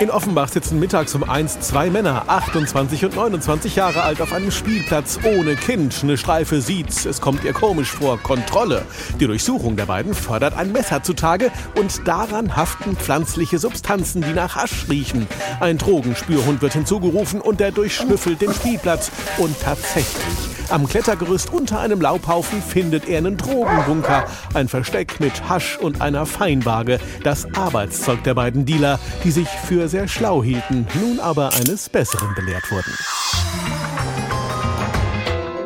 In Offenbach sitzen mittags um eins zwei Männer, 28 und 29 Jahre alt, auf einem Spielplatz ohne Kind. Eine Streife sieht's, es kommt ihr komisch vor. Kontrolle. Die Durchsuchung der beiden fördert ein Messer zutage und daran haften pflanzliche Substanzen, die nach Hasch riechen. Ein Drogenspürhund wird hinzugerufen und der durchschnüffelt den Spielplatz. Und tatsächlich, am Klettergerüst unter einem Laubhaufen findet er einen Drogenbunker. Ein Versteck mit Hasch und einer Feinwaage. Das Arbeitszeug der beiden Dealer, die sich für sehr schlau hielten, nun aber eines Besseren belehrt wurden.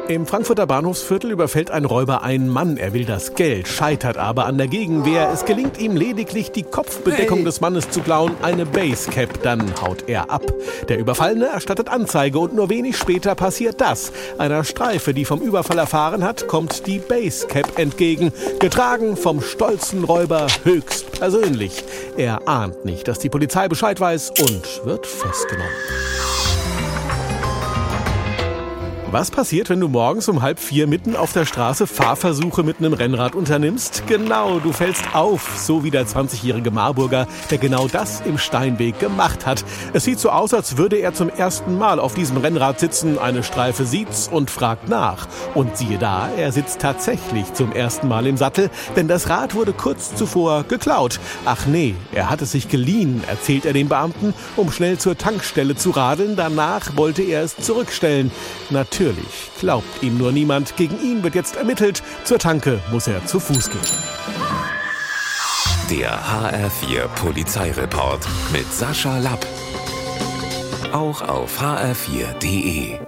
Im Frankfurter Bahnhofsviertel überfällt ein Räuber einen Mann. Er will das Geld, scheitert aber an der Gegenwehr. Es gelingt ihm lediglich, die Kopfbedeckung hey. des Mannes zu klauen, eine Basecap. Dann haut er ab. Der Überfallene erstattet Anzeige und nur wenig später passiert das. Einer Streife, die vom Überfall erfahren hat, kommt die Basecap entgegen. Getragen vom stolzen Räuber höchst persönlich. Er ahnt nicht, dass die Polizei Bescheid weiß und wird festgenommen. Was passiert, wenn du morgens um halb vier mitten auf der Straße Fahrversuche mit einem Rennrad unternimmst? Genau, du fällst auf, so wie der 20-jährige Marburger, der genau das im Steinweg gemacht hat. Es sieht so aus, als würde er zum ersten Mal auf diesem Rennrad sitzen. Eine Streife sieht's und fragt nach. Und siehe da, er sitzt tatsächlich zum ersten Mal im Sattel, denn das Rad wurde kurz zuvor geklaut. Ach nee, er hat es sich geliehen, erzählt er dem Beamten, um schnell zur Tankstelle zu radeln. Danach wollte er es zurückstellen. Natürlich Natürlich glaubt ihm nur niemand. Gegen ihn wird jetzt ermittelt. Zur Tanke muss er zu Fuß gehen. Der HR4 Polizeireport mit Sascha Lapp. Auch auf hr4.de.